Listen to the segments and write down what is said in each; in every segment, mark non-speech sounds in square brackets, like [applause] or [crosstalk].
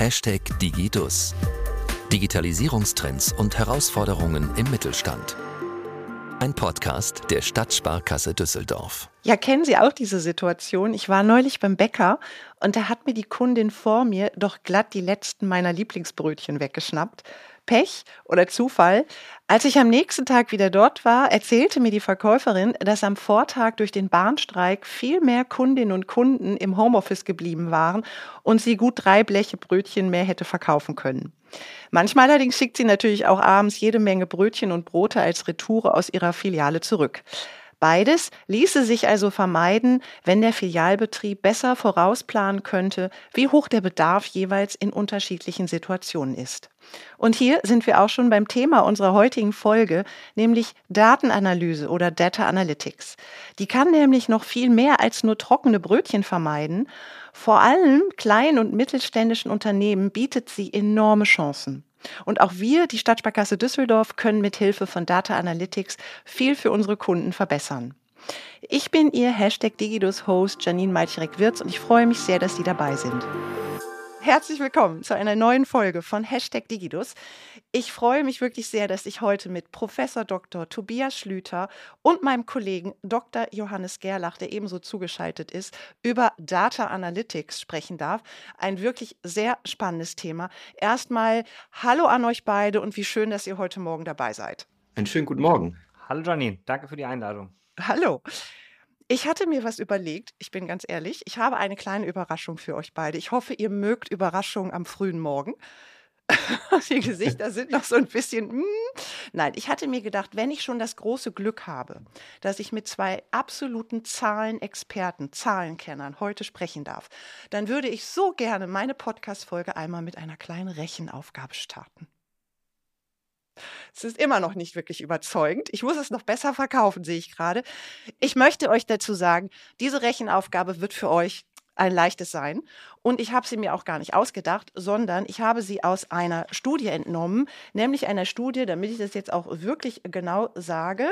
Hashtag Digidus. Digitalisierungstrends und Herausforderungen im Mittelstand. Ein Podcast der Stadtsparkasse Düsseldorf. Ja, kennen Sie auch diese Situation? Ich war neulich beim Bäcker und da hat mir die Kundin vor mir doch glatt die letzten meiner Lieblingsbrötchen weggeschnappt. Pech oder Zufall. Als ich am nächsten Tag wieder dort war, erzählte mir die Verkäuferin, dass am Vortag durch den Bahnstreik viel mehr Kundinnen und Kunden im Homeoffice geblieben waren und sie gut drei Bleche Brötchen mehr hätte verkaufen können. Manchmal allerdings schickt sie natürlich auch abends jede Menge Brötchen und Brote als Retoure aus ihrer Filiale zurück. Beides ließe sich also vermeiden, wenn der Filialbetrieb besser vorausplanen könnte, wie hoch der Bedarf jeweils in unterschiedlichen Situationen ist. Und hier sind wir auch schon beim Thema unserer heutigen Folge, nämlich Datenanalyse oder Data Analytics. Die kann nämlich noch viel mehr als nur trockene Brötchen vermeiden. Vor allem kleinen und mittelständischen Unternehmen bietet sie enorme Chancen. Und auch wir, die Stadtsparkasse Düsseldorf, können mit Hilfe von Data Analytics viel für unsere Kunden verbessern. Ich bin Ihr Hashtag Digidus-Host Janine Malchrek-Wirz und ich freue mich sehr, dass Sie dabei sind. Herzlich willkommen zu einer neuen Folge von Hashtag Digidus. Ich freue mich wirklich sehr, dass ich heute mit Professor Dr. Tobias Schlüter und meinem Kollegen Dr. Johannes Gerlach, der ebenso zugeschaltet ist, über Data Analytics sprechen darf. Ein wirklich sehr spannendes Thema. Erstmal Hallo an euch beide und wie schön, dass ihr heute Morgen dabei seid. Einen schönen guten Morgen. Hallo Janine, danke für die Einladung. Hallo. Ich hatte mir was überlegt, ich bin ganz ehrlich. Ich habe eine kleine Überraschung für euch beide. Ich hoffe, ihr mögt Überraschungen am frühen Morgen. [laughs] Die Gesichter [laughs] sind noch so ein bisschen. Mm. Nein, ich hatte mir gedacht, wenn ich schon das große Glück habe, dass ich mit zwei absoluten Zahlenexperten, Zahlenkennern heute sprechen darf, dann würde ich so gerne meine Podcast-Folge einmal mit einer kleinen Rechenaufgabe starten. Es ist immer noch nicht wirklich überzeugend. Ich muss es noch besser verkaufen, sehe ich gerade. Ich möchte euch dazu sagen, diese Rechenaufgabe wird für euch ein leichtes sein. Und ich habe sie mir auch gar nicht ausgedacht, sondern ich habe sie aus einer Studie entnommen, nämlich einer Studie, damit ich das jetzt auch wirklich genau sage.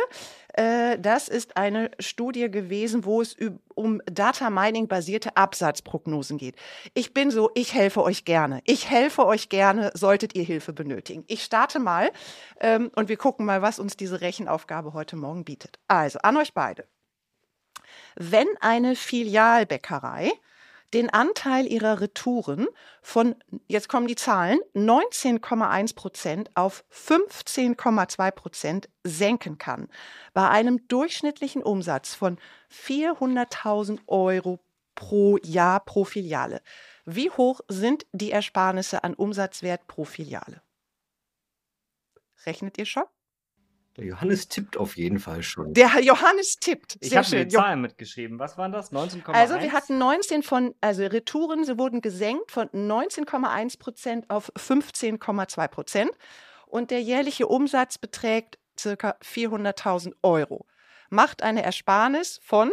Äh, das ist eine Studie gewesen, wo es um Data Mining basierte Absatzprognosen geht. Ich bin so, ich helfe euch gerne. Ich helfe euch gerne, solltet ihr Hilfe benötigen. Ich starte mal ähm, und wir gucken mal, was uns diese Rechenaufgabe heute Morgen bietet. Also an euch beide. Wenn eine Filialbäckerei den Anteil ihrer Retouren von, jetzt kommen die Zahlen, 19,1 Prozent auf 15,2 Prozent senken kann. Bei einem durchschnittlichen Umsatz von 400.000 Euro pro Jahr pro Filiale. Wie hoch sind die Ersparnisse an Umsatzwert pro Filiale? Rechnet ihr schon? Der Johannes tippt auf jeden Fall schon. Der Johannes tippt. Ich habe die Zahlen mitgeschrieben. Was waren das? 19,1? Also wir hatten 19 von, also Retouren, sie wurden gesenkt von 19,1 Prozent auf 15,2 Prozent. Und der jährliche Umsatz beträgt circa 400.000 Euro. Macht eine Ersparnis von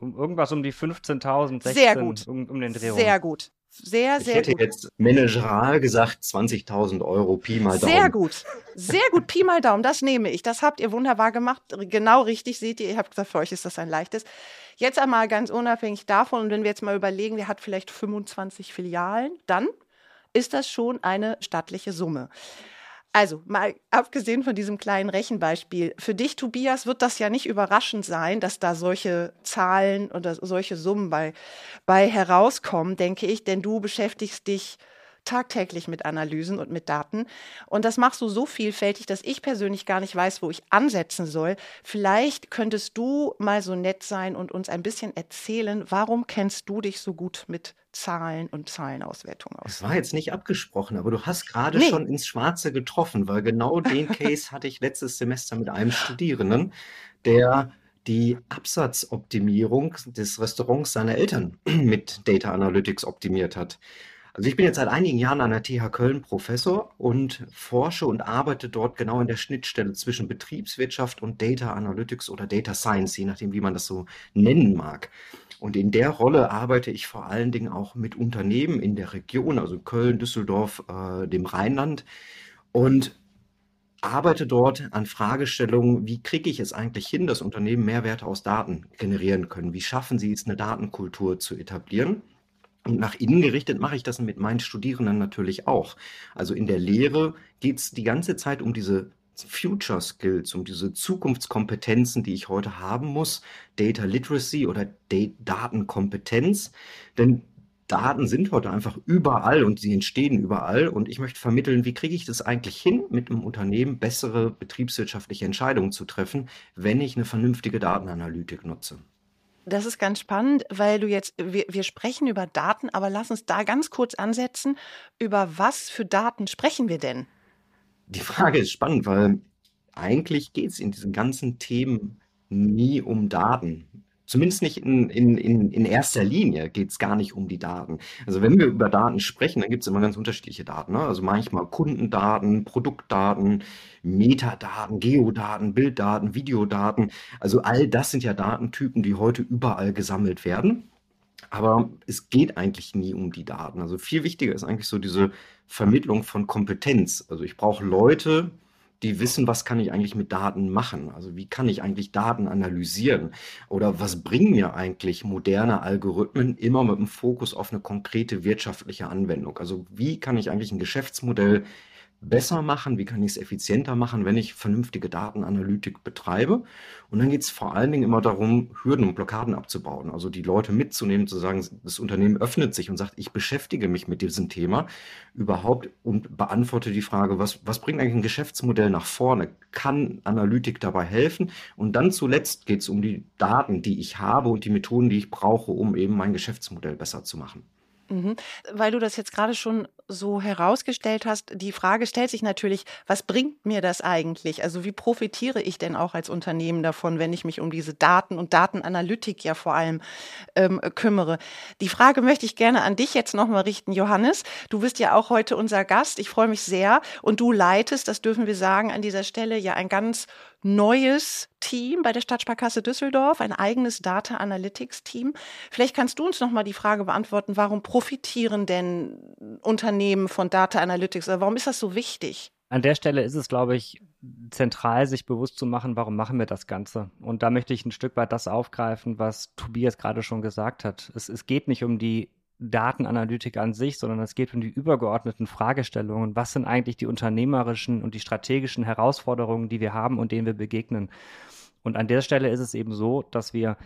um irgendwas um die 15.000, 16, Sehr gut. Um, um den Dreh Sehr gut. Sehr, ich sehr hätte gut. jetzt managerial gesagt 20.000 Euro Pi mal Daumen. Sehr gut. Sehr gut. Pi mal Daumen. Das nehme ich. Das habt ihr wunderbar gemacht. Genau richtig seht ihr. Ihr habt gesagt, für euch ist das ein leichtes. Jetzt einmal ganz unabhängig davon. Und wenn wir jetzt mal überlegen, der hat vielleicht 25 Filialen, dann ist das schon eine stattliche Summe. Also, mal abgesehen von diesem kleinen Rechenbeispiel, für dich, Tobias, wird das ja nicht überraschend sein, dass da solche Zahlen oder solche Summen bei, bei herauskommen, denke ich, denn du beschäftigst dich tagtäglich mit Analysen und mit Daten. Und das machst du so vielfältig, dass ich persönlich gar nicht weiß, wo ich ansetzen soll. Vielleicht könntest du mal so nett sein und uns ein bisschen erzählen, warum kennst du dich so gut mit Zahlen und Zahlenauswertung aus? Das war jetzt nicht abgesprochen, aber du hast gerade Nee. schon ins Schwarze getroffen, weil genau den [laughs] Case hatte ich letztes Semester mit einem Studierenden, der die Absatzoptimierung des Restaurants seiner Eltern [clears throat] mit Data Analytics optimiert hat. Also ich bin jetzt seit einigen Jahren an der TH Köln Professor und forsche und arbeite dort genau in der Schnittstelle zwischen Betriebswirtschaft und Data Analytics oder Data Science, je nachdem, wie man das so nennen mag. Und in der Rolle arbeite ich vor allen Dingen auch mit Unternehmen in der Region, also Köln, Düsseldorf, äh, dem Rheinland und arbeite dort an Fragestellungen, wie kriege ich es eigentlich hin, dass Unternehmen Mehrwerte aus Daten generieren können? Wie schaffen sie es, eine Datenkultur zu etablieren? Und nach innen gerichtet mache ich das mit meinen Studierenden natürlich auch. Also in der Lehre geht es die ganze Zeit um diese Future Skills, um diese Zukunftskompetenzen, die ich heute haben muss, Data Literacy oder Datenkompetenz. Denn Daten sind heute einfach überall und sie entstehen überall. Und ich möchte vermitteln, wie kriege ich das eigentlich hin, mit einem Unternehmen bessere betriebswirtschaftliche Entscheidungen zu treffen, wenn ich eine vernünftige Datenanalytik nutze. Das ist ganz spannend, weil du jetzt, wir, wir sprechen über Daten, aber lass uns da ganz kurz ansetzen. Über was für Daten sprechen wir denn? Die Frage ist spannend, weil eigentlich geht es in diesen ganzen Themen nie um Daten. Zumindest nicht in, in, in, in erster Linie geht es gar nicht um die Daten. Also wenn wir über Daten sprechen, dann gibt es immer ganz unterschiedliche Daten. Ne? Also manchmal Kundendaten, Produktdaten, Metadaten, Geodaten, Bilddaten, Videodaten. Also all das sind ja Datentypen, die heute überall gesammelt werden. Aber es geht eigentlich nie um die Daten. Also viel wichtiger ist eigentlich so diese Vermittlung von Kompetenz. Also ich brauche Leute, die wissen, was kann ich eigentlich mit Daten machen? Also wie kann ich eigentlich Daten analysieren? Oder was bringen mir eigentlich moderne Algorithmen immer mit dem Fokus auf eine konkrete wirtschaftliche Anwendung? Also wie kann ich eigentlich ein Geschäftsmodell besser machen, wie kann ich es effizienter machen, wenn ich vernünftige Datenanalytik betreibe. Und dann geht es vor allen Dingen immer darum, Hürden und Blockaden abzubauen. Also die Leute mitzunehmen, zu sagen, das Unternehmen öffnet sich und sagt, ich beschäftige mich mit diesem Thema überhaupt und beantworte die Frage, was, was bringt eigentlich ein Geschäftsmodell nach vorne? Kann Analytik dabei helfen? Und dann zuletzt geht es um die Daten, die ich habe und die Methoden, die ich brauche, um eben mein Geschäftsmodell besser zu machen. Mhm. Weil du das jetzt gerade schon so herausgestellt hast, die Frage stellt sich natürlich, was bringt mir das eigentlich? Also wie profitiere ich denn auch als Unternehmen davon, wenn ich mich um diese Daten und Datenanalytik ja vor allem ähm, kümmere? Die Frage möchte ich gerne an dich jetzt nochmal richten, Johannes. Du bist ja auch heute unser Gast. Ich freue mich sehr. Und du leitest, das dürfen wir sagen, an dieser Stelle ja ein ganz neues Team bei der Stadtsparkasse Düsseldorf, ein eigenes Data Analytics Team. Vielleicht kannst du uns noch mal die Frage beantworten, warum profitieren denn Unternehmen von Data Analytics warum ist das so wichtig? An der Stelle ist es, glaube ich, zentral, sich bewusst zu machen, warum machen wir das Ganze. Und da möchte ich ein Stück weit das aufgreifen, was Tobias gerade schon gesagt hat. Es, es geht nicht um die Datenanalytik an sich, sondern es geht um die übergeordneten Fragestellungen. Was sind eigentlich die unternehmerischen und die strategischen Herausforderungen, die wir haben und denen wir begegnen? Und an der Stelle ist es eben so, dass wir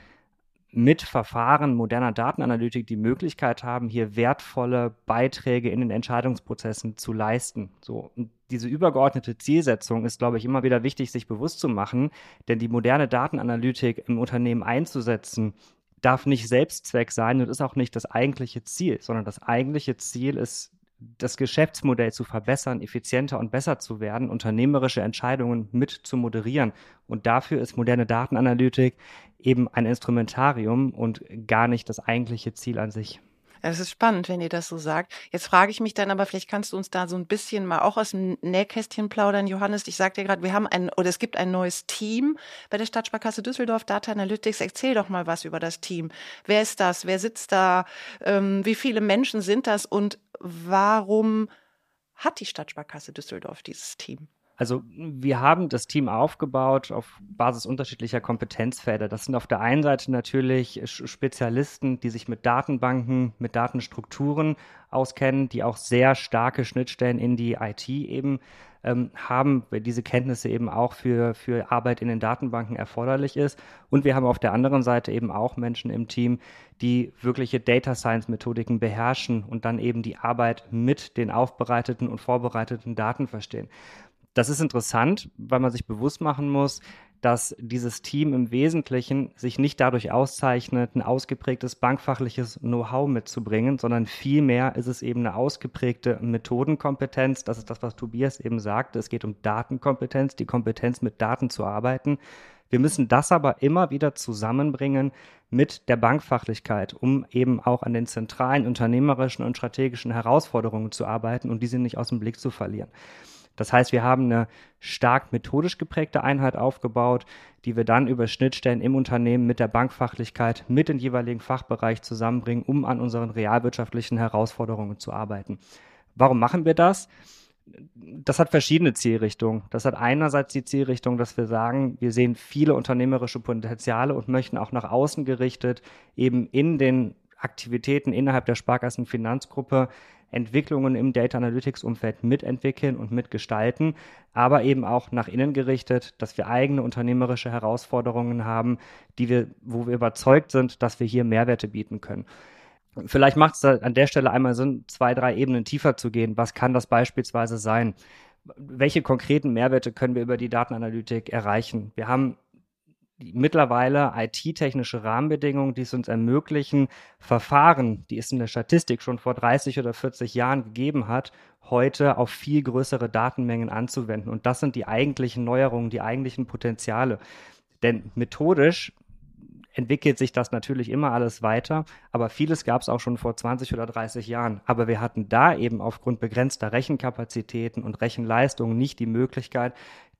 mit Verfahren moderner Datenanalytik die Möglichkeit haben, hier wertvolle Beiträge in den Entscheidungsprozessen zu leisten. So, und diese übergeordnete Zielsetzung ist, glaube ich, immer wieder wichtig, sich bewusst zu machen, denn die moderne Datenanalytik im Unternehmen einzusetzen, darf nicht Selbstzweck sein und ist auch nicht das eigentliche Ziel, sondern das eigentliche Ziel ist, das Geschäftsmodell zu verbessern, effizienter und besser zu werden, unternehmerische Entscheidungen mit zu moderieren. Und dafür ist moderne Datenanalytik eben ein Instrumentarium und gar nicht das eigentliche Ziel an sich. Es ist spannend, wenn ihr das so sagt. Jetzt frage ich mich dann aber, vielleicht kannst du uns da so ein bisschen mal auch aus dem Nähkästchen plaudern, Johannes. Ich sagte gerade, wir haben ein, oder es gibt ein neues Team bei der Stadtsparkasse Düsseldorf, Data Analytics. Erzähl doch mal was über das Team. Wer ist das? Wer sitzt da? Ähm, wie viele Menschen sind das? Und warum hat die Stadtsparkasse Düsseldorf dieses Team? Also wir haben das Team aufgebaut auf Basis unterschiedlicher Kompetenzfelder. Das sind auf der einen Seite natürlich Spezialisten, die sich mit Datenbanken, mit Datenstrukturen auskennen, die auch sehr starke Schnittstellen in die IT eben ähm, haben, weil diese Kenntnisse eben auch für, für Arbeit in den Datenbanken erforderlich ist. Und wir haben auf der anderen Seite eben auch Menschen im Team, die wirkliche Data Science Methodiken beherrschen und dann eben die Arbeit mit den aufbereiteten und vorbereiteten Daten verstehen. Das ist interessant, weil man sich bewusst machen muss, dass dieses Team im Wesentlichen sich nicht dadurch auszeichnet, ein ausgeprägtes bankfachliches Know-how mitzubringen, sondern vielmehr ist es eben eine ausgeprägte Methodenkompetenz. Das ist das, was Tobias eben sagte. Es geht um Datenkompetenz, die Kompetenz mit Daten zu arbeiten. Wir müssen das aber immer wieder zusammenbringen mit der Bankfachlichkeit, um eben auch an den zentralen unternehmerischen und strategischen Herausforderungen zu arbeiten und diese nicht aus dem Blick zu verlieren. Das heißt, wir haben eine stark methodisch geprägte Einheit aufgebaut, die wir dann über Schnittstellen im Unternehmen mit der Bankfachlichkeit, mit dem jeweiligen Fachbereich zusammenbringen, um an unseren realwirtschaftlichen Herausforderungen zu arbeiten. Warum machen wir das? das hat verschiedene Zielrichtungen. Das hat einerseits die Zielrichtung, dass wir sagen, wir sehen viele unternehmerische Potenziale und möchten auch nach außen gerichtet eben in den Aktivitäten innerhalb der Sparkassenfinanzgruppe Entwicklungen im Data Analytics Umfeld mitentwickeln und mitgestalten, aber eben auch nach innen gerichtet, dass wir eigene unternehmerische Herausforderungen haben, die wir, wo wir überzeugt sind, dass wir hier Mehrwerte bieten können. Vielleicht macht es an der Stelle einmal Sinn, zwei, drei Ebenen tiefer zu gehen. Was kann das beispielsweise sein? Welche konkreten Mehrwerte können wir über die Datenanalytik erreichen? Wir haben mittlerweile IT-technische Rahmenbedingungen, die es uns ermöglichen, Verfahren, die es in der Statistik schon vor 30 oder 40 Jahren gegeben hat, heute auf viel größere Datenmengen anzuwenden. Und das sind die eigentlichen Neuerungen, die eigentlichen Potenziale. Denn methodisch entwickelt sich das natürlich immer alles weiter, aber vieles gab es auch schon vor 20 oder 30 Jahren. Aber wir hatten da eben aufgrund begrenzter Rechenkapazitäten und Rechenleistungen nicht die Möglichkeit,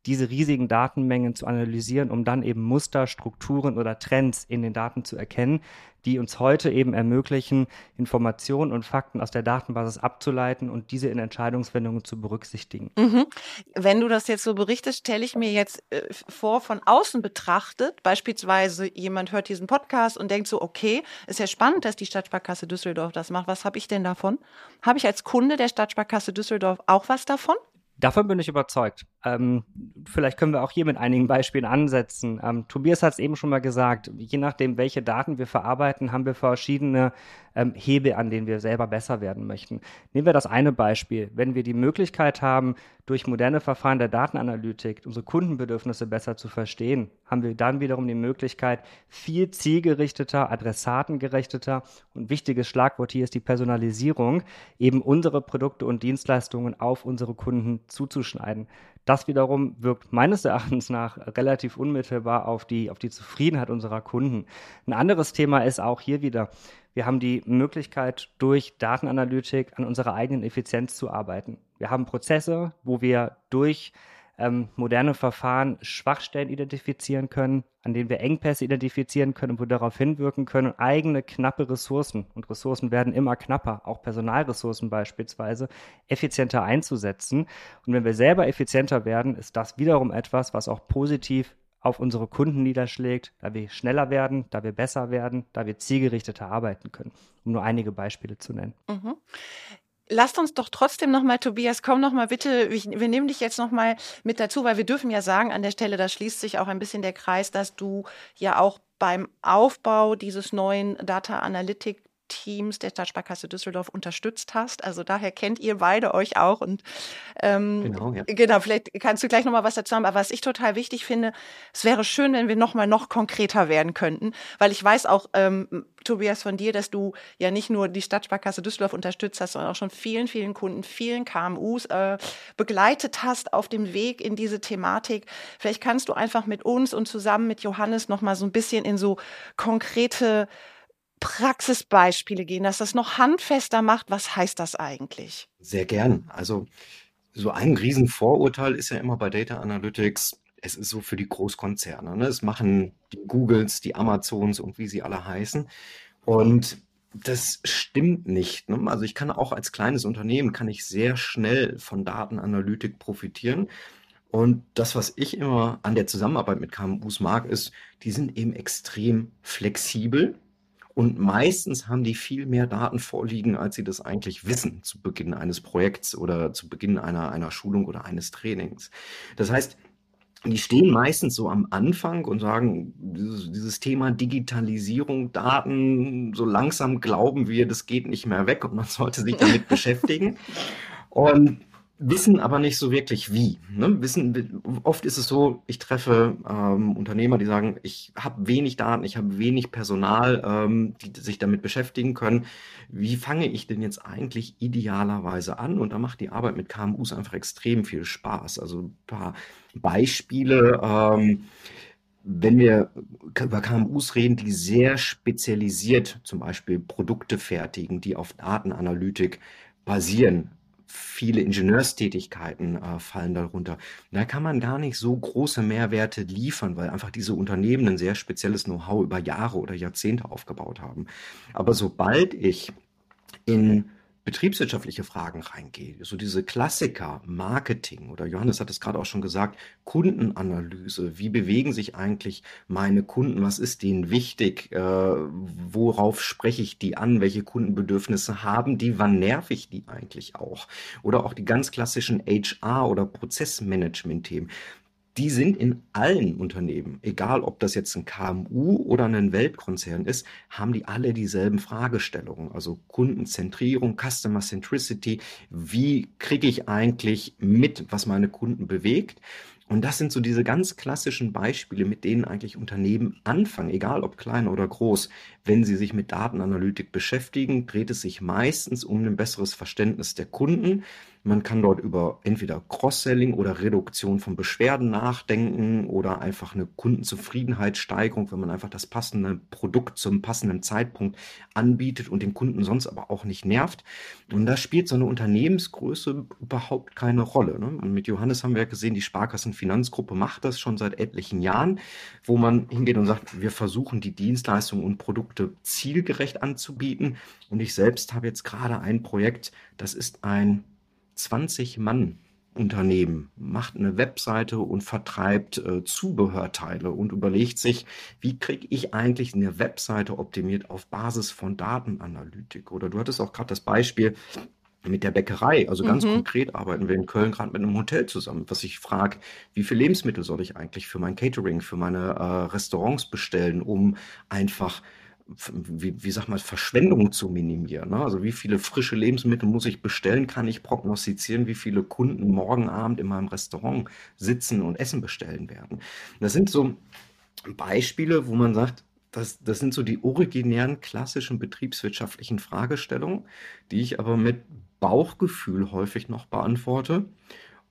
diese riesigen Datenmengen zu analysieren, um dann eben Muster, Strukturen oder Trends in den Daten zu erkennen, die uns heute eben ermöglichen, Informationen und Fakten aus der Datenbasis abzuleiten und diese in Entscheidungsfindungen zu berücksichtigen. Mhm. Wenn du das jetzt so berichtest, stelle ich mir jetzt äh, vor, von außen betrachtet, beispielsweise jemand hört diesen Podcast und denkt so, okay, ist ja spannend, dass die Stadtsparkasse Düsseldorf das macht. Was habe ich denn davon? Habe ich als Kunde der Stadtsparkasse Düsseldorf auch was davon? Davon bin ich überzeugt. Ähm, vielleicht können wir auch hier mit einigen Beispielen ansetzen. Ähm, Tobias hat es eben schon mal gesagt, je nachdem, welche Daten wir verarbeiten, haben wir verschiedene ähm, Hebel, an denen wir selber besser werden möchten. Nehmen wir das eine Beispiel. Wenn wir die Möglichkeit haben, durch moderne Verfahren der Datenanalytik unsere Kundenbedürfnisse besser zu verstehen, haben wir dann wiederum die Möglichkeit, viel zielgerichteter, adressatengerichteter und wichtiges Schlagwort hier ist die Personalisierung, eben unsere Produkte und Dienstleistungen auf unsere Kunden zuzuschneiden. Das wiederum wirkt meines Erachtens nach relativ unmittelbar auf die, auf die Zufriedenheit unserer Kunden. Ein anderes Thema ist auch hier wieder, wir haben die Möglichkeit, durch Datenanalytik an unserer eigenen Effizienz zu arbeiten. Wir haben Prozesse, wo wir durch ähm, moderne Verfahren Schwachstellen identifizieren können, an denen wir Engpässe identifizieren können und wo darauf hinwirken können, eigene knappe Ressourcen, und Ressourcen werden immer knapper, auch Personalressourcen beispielsweise, effizienter einzusetzen. Und wenn wir selber effizienter werden, ist das wiederum etwas, was auch positiv auf unsere Kunden niederschlägt, da wir schneller werden, da wir besser werden, da wir zielgerichteter arbeiten können, um nur einige Beispiele zu nennen. Mhm. Lasst uns doch trotzdem nochmal, Tobias, komm nochmal bitte, wir nehmen dich jetzt nochmal mit dazu, weil wir dürfen ja sagen an der Stelle, da schließt sich auch ein bisschen der Kreis, dass du ja auch beim Aufbau dieses neuen Data Analytic Teams der Stadtsparkasse Düsseldorf unterstützt hast. Also daher kennt ihr beide euch auch. Und ähm, genau, ja. genau, vielleicht kannst du gleich nochmal was dazu haben. Aber was ich total wichtig finde, es wäre schön, wenn wir nochmal noch konkreter werden könnten, weil ich weiß auch, ähm, Tobias, von dir, dass du ja nicht nur die Stadtsparkasse Düsseldorf unterstützt hast, sondern auch schon vielen, vielen Kunden, vielen KMUs äh, begleitet hast auf dem Weg in diese Thematik. Vielleicht kannst du einfach mit uns und zusammen mit Johannes nochmal so ein bisschen in so konkrete Praxisbeispiele gehen, dass das noch handfester macht. Was heißt das eigentlich? Sehr gern. Also so ein Riesenvorurteil ist ja immer bei Data Analytics, es ist so für die Großkonzerne. Ne? Es machen die Googles, die Amazons und wie sie alle heißen. Und das stimmt nicht. Ne? Also ich kann auch als kleines Unternehmen, kann ich sehr schnell von Datenanalytik profitieren. Und das, was ich immer an der Zusammenarbeit mit KMUs mag, ist, die sind eben extrem flexibel und meistens haben die viel mehr Daten vorliegen, als sie das eigentlich wissen zu Beginn eines Projekts oder zu Beginn einer, einer Schulung oder eines Trainings. Das heißt, die stehen meistens so am Anfang und sagen, dieses, dieses, Thema Digitalisierung, Daten, so langsam glauben wir, das geht nicht mehr weg und man sollte sich damit [laughs] beschäftigen. Und wissen aber nicht so wirklich wie. Ne? Wissen, oft ist es so, ich treffe ähm, Unternehmer, die sagen, ich habe wenig Daten, ich habe wenig Personal, ähm, die sich damit beschäftigen können. Wie fange ich denn jetzt eigentlich idealerweise an? Und da macht die Arbeit mit KMUs einfach extrem viel Spaß. Also ein paar Beispiele. Ähm, wenn wir über KMUs reden, die sehr spezialisiert zum Beispiel Produkte fertigen, die auf Datenanalytik basieren, viele Ingenieurstätigkeiten äh, fallen darunter. Da kann man gar nicht so große Mehrwerte liefern, weil einfach diese Unternehmen ein sehr spezielles Know-how über Jahre oder Jahrzehnte aufgebaut haben. Aber sobald ich in betriebswirtschaftliche Fragen reingehe, so diese Klassiker, Marketing oder Johannes hat es gerade auch schon gesagt, Kundenanalyse, wie bewegen sich eigentlich meine Kunden, was ist denen wichtig, äh, worauf spreche ich die an, welche Kundenbedürfnisse haben die, wann nerv ich die eigentlich auch? Oder auch die ganz klassischen HR- oder Prozessmanagement-Themen die sind in allen Unternehmen, egal ob das jetzt ein KMU oder ein Weltkonzern ist, haben die alle dieselben Fragestellungen. Also Kundenzentrierung, Customer Centricity. Wie kriege ich eigentlich mit, was meine Kunden bewegt? Und das sind so diese ganz klassischen Beispiele, mit denen eigentlich Unternehmen anfangen, egal ob klein oder groß. Wenn sie sich mit Datenanalytik beschäftigen, dreht es sich meistens um ein besseres Verständnis der Kunden man kann dort über entweder Cross-Selling oder Reduktion von Beschwerden nachdenken oder einfach eine Kundenzufriedenheitssteigerung, wenn man einfach das passende Produkt zum passenden Zeitpunkt anbietet und den Kunden sonst aber auch nicht nervt. Und da spielt so eine Unternehmensgröße überhaupt keine Rolle. Ne? Und mit Johannes haben wir ja gesehen, die Sparkassenfinanzgruppe macht das schon seit etlichen Jahren, wo man hingeht und sagt, wir versuchen die Dienstleistungen und Produkte zielgerecht anzubieten. Und ich selbst habe jetzt gerade ein Projekt, das ist ein 20 Mann Unternehmen macht eine Webseite und vertreibt äh, Zubehörteile und überlegt sich, wie kriege ich eigentlich eine Webseite optimiert auf Basis von Datenanalytik? Oder du hattest auch gerade das Beispiel mit der Bäckerei. Also ganz mhm. konkret arbeiten wir in Köln gerade mit einem Hotel zusammen, was ich frage, wie viele Lebensmittel soll ich eigentlich für mein Catering, für meine äh, Restaurants bestellen, um einfach wie, wie sag mal, Verschwendung zu minimieren. Ne? Also wie viele frische Lebensmittel muss ich bestellen, kann ich prognostizieren, wie viele Kunden morgen Abend in meinem Restaurant sitzen und Essen bestellen werden. Das sind so Beispiele, wo man sagt, das, das sind so die originären klassischen betriebswirtschaftlichen Fragestellungen, die ich aber mit Bauchgefühl häufig noch beantworte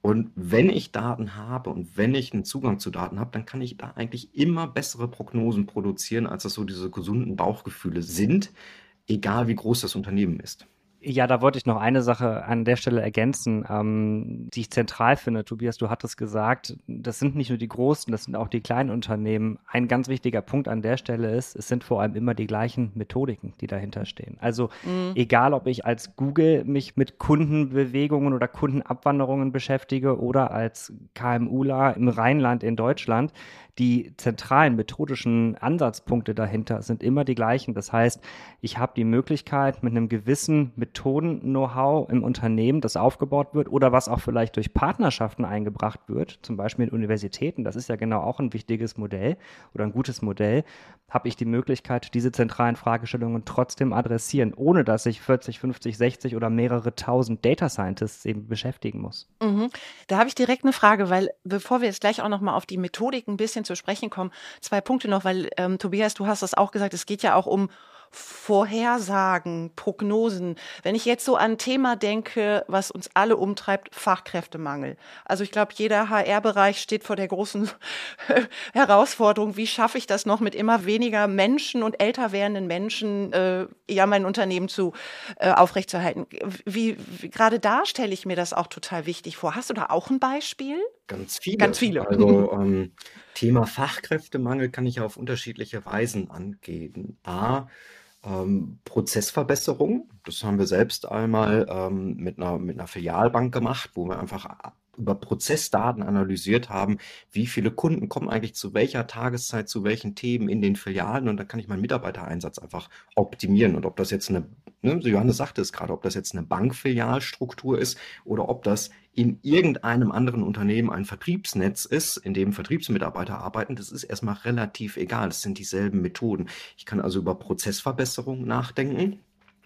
und wenn ich Daten habe und wenn ich einen Zugang zu Daten habe, dann kann ich da eigentlich immer bessere Prognosen produzieren, als das so diese gesunden Bauchgefühle sind, egal wie groß das Unternehmen ist. Ja, da wollte ich noch eine Sache an der Stelle ergänzen, ähm, die ich zentral finde. Tobias, du hattest gesagt, das sind nicht nur die großen, das sind auch die kleinen Unternehmen. Ein ganz wichtiger Punkt an der Stelle ist, es sind vor allem immer die gleichen Methodiken, die dahinter stehen. Also mhm. egal, ob ich als Google mich mit Kundenbewegungen oder Kundenabwanderungen beschäftige oder als KMUler im Rheinland in Deutschland, die zentralen methodischen Ansatzpunkte dahinter sind immer die gleichen. Das heißt, ich habe die Möglichkeit, mit einem gewissen Methoden-Know-how im Unternehmen, das aufgebaut wird oder was auch vielleicht durch Partnerschaften eingebracht wird, zum Beispiel in Universitäten, das ist ja genau auch ein wichtiges Modell oder ein gutes Modell, habe ich die Möglichkeit, diese zentralen Fragestellungen trotzdem adressieren, ohne dass ich 40, 50, 60 oder mehrere tausend Data Scientists eben beschäftigen muss. Mhm. Da habe ich direkt eine Frage, weil bevor wir jetzt gleich auch nochmal auf die Methodik ein bisschen bisschen zu sprechen kommen. Zwei Punkte noch, weil ähm, Tobias, du hast das auch gesagt, es geht ja auch um Vorhersagen, Prognosen. Wenn ich jetzt so an ein Thema denke, was uns alle umtreibt, Fachkräftemangel. Also ich glaube, jeder HR-Bereich steht vor der großen [laughs] Herausforderung, wie schaffe ich das noch mit immer weniger Menschen und älter werdenden Menschen, äh, ja, mein Unternehmen zu äh, aufrechtzuerhalten. Wie, wie gerade da stelle ich mir das auch total wichtig vor. Hast du da auch ein Beispiel? Ganz viele. Ganz viele. Also [laughs] ähm, Thema Fachkräftemangel kann ich auf unterschiedliche Weisen angehen. A, ähm, Prozessverbesserung. Das haben wir selbst einmal ähm, mit, einer, mit einer Filialbank gemacht, wo wir einfach über Prozessdaten analysiert haben, wie viele Kunden kommen eigentlich zu welcher Tageszeit zu welchen Themen in den Filialen und dann kann ich meinen Mitarbeitereinsatz einfach optimieren. Und ob das jetzt eine, ne, Johannes sagte es gerade, ob das jetzt eine Bankfilialstruktur ist oder ob das in irgendeinem anderen Unternehmen ein Vertriebsnetz ist, in dem Vertriebsmitarbeiter arbeiten, das ist erstmal relativ egal. Das sind dieselben Methoden. Ich kann also über Prozessverbesserung nachdenken.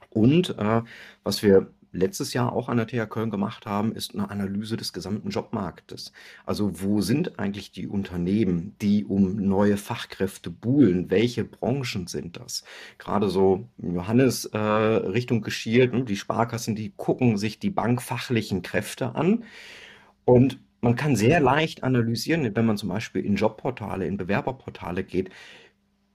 Und äh, was wir letztes Jahr auch an der TH Köln gemacht haben, ist eine Analyse des gesamten Jobmarktes. Also wo sind eigentlich die Unternehmen, die um neue Fachkräfte buhlen? Welche Branchen sind das? Gerade so Johannes äh, Richtung geschielt, ne? die Sparkassen, die gucken sich die bankfachlichen Kräfte an und man kann sehr leicht analysieren, wenn man zum Beispiel in Jobportale, in Bewerberportale geht,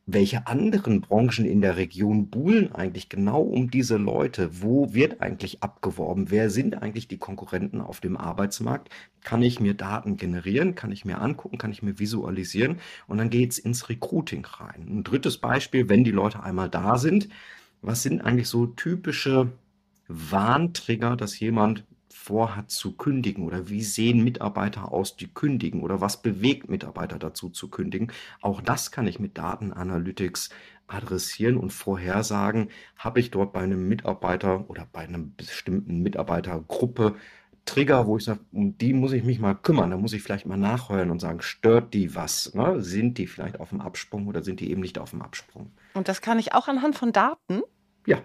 welche anderen Branchen in der Region buhlen eigentlich genau um diese Leute? Wo wird eigentlich abgeworben? Wer sind eigentlich die Konkurrenten auf dem Arbeitsmarkt? Kann ich mir Daten generieren? Kann ich mir angucken? Kann ich mir visualisieren? Und dann geht's ins Recruiting rein. Ein drittes Beispiel, wenn die Leute einmal da sind, was sind eigentlich so typische Warntrigger, dass jemand vorhat zu kündigen oder wie sehen Mitarbeiter aus, die kündigen oder was bewegt Mitarbeiter dazu zu kündigen. Auch das kann ich mit Datenanalytics adressieren und vorhersagen, habe ich dort bei einem Mitarbeiter oder bei einer bestimmten Mitarbeitergruppe Trigger, wo ich sage, um die muss ich mich mal kümmern. Da muss ich vielleicht mal nachheulen und sagen, stört die was? Ne? Sind die vielleicht auf dem Absprung oder sind die eben nicht auf dem Absprung? Und das kann ich auch anhand von Daten? Ja,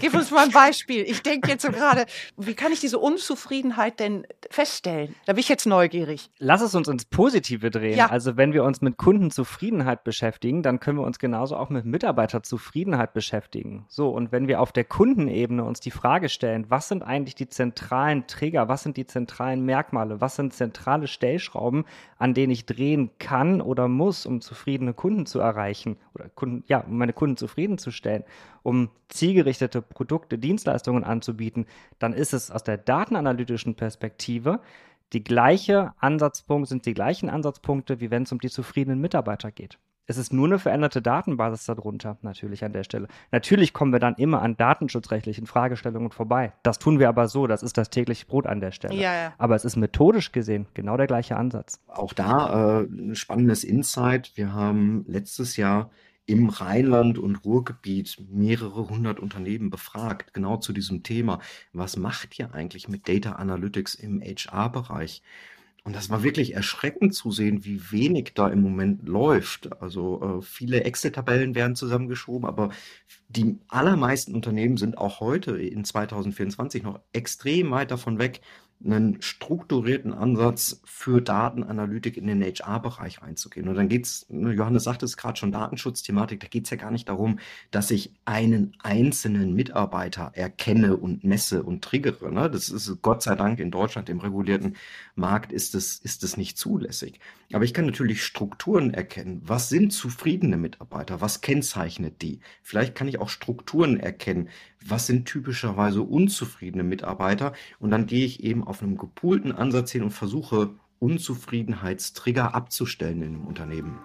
Gib uns mal ein Beispiel. Ich denke jetzt so gerade, wie kann ich diese Unzufriedenheit denn feststellen? Da bin ich jetzt neugierig. Lass es uns ins Positive drehen. Ja. Also wenn wir uns mit Kundenzufriedenheit beschäftigen, dann können wir uns genauso auch mit Mitarbeiterzufriedenheit beschäftigen. So, und wenn wir auf der Kundenebene uns die Frage stellen, was sind eigentlich die zentralen Trigger, was sind die zentralen Merkmale, was sind zentrale Stellschrauben, an denen ich drehen kann oder muss, um zufriedene Kunden zu erreichen oder Kunden, ja, um meine Kunden zufriedenzustellen, um zielgerichtete Produkte, Dienstleistungen anzubieten, dann ist es aus der datenanalytischen Perspektive die gleiche Ansatzpunkt, sind die gleichen Ansatzpunkte, wie wenn es um die zufriedenen Mitarbeiter geht. Es ist nur eine veränderte Datenbasis darunter, natürlich an der Stelle. Natürlich kommen wir dann immer an datenschutzrechtlichen Fragestellungen vorbei. Das tun wir aber so, das ist das tägliche Brot an der Stelle. Ja, ja. Aber es ist methodisch gesehen genau der gleiche Ansatz. Auch da äh, ein spannendes Insight. Wir haben letztes Jahr im Rheinland und Ruhrgebiet mehrere hundert Unternehmen befragt, genau zu diesem Thema. Was macht ihr eigentlich mit Data Analytics im HR-Bereich? Und das war wirklich erschreckend zu sehen, wie wenig da im Moment läuft. Also äh, viele Excel-Tabellen werden zusammengeschoben, aber die allermeisten Unternehmen sind auch heute in 2024 noch extrem weit davon weg, einen strukturierten Ansatz für Datenanalytik in den HR-Bereich reinzugehen. Und dann geht es, ne, Johannes sagte es gerade schon, Datenschutzthematik, da geht es ja gar nicht darum, dass ich einen einzelnen Mitarbeiter erkenne und messe und triggere. Ne? Das ist Gott sei Dank in Deutschland, im regulierten Markt, ist es, ist es nicht zulässig. Aber ich kann natürlich Strukturen erkennen. Was sind zufriedene Mitarbeiter? Was kennzeichnet die? Vielleicht kann ich auch Strukturen erkennen. Was sind typischerweise unzufriedene Mitarbeiter? Und dann gehe ich eben auf einem gepoolten Ansatz hin und versuche, Unzufriedenheitstrigger abzustellen in einem Unternehmen.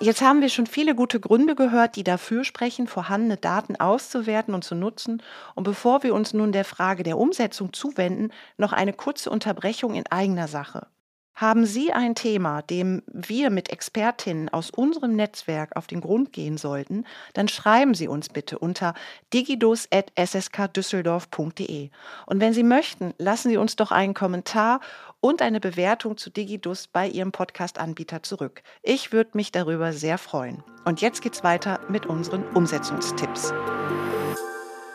Jetzt haben wir schon viele gute Gründe gehört, die dafür sprechen, vorhandene Daten auszuwerten und zu nutzen. Und bevor wir uns nun der Frage der Umsetzung zuwenden, noch eine kurze Unterbrechung in eigener Sache. Haben Sie ein Thema, dem wir mit Expertinnen aus unserem Netzwerk auf den Grund gehen sollten, dann schreiben Sie uns bitte unter digidus.sskdüsseldorf.de. Und wenn Sie möchten, lassen Sie uns doch einen Kommentar und eine Bewertung zu Digidus bei Ihrem Podcast-Anbieter zurück. Ich würde mich darüber sehr freuen. Und jetzt geht's weiter mit unseren Umsetzungstipps.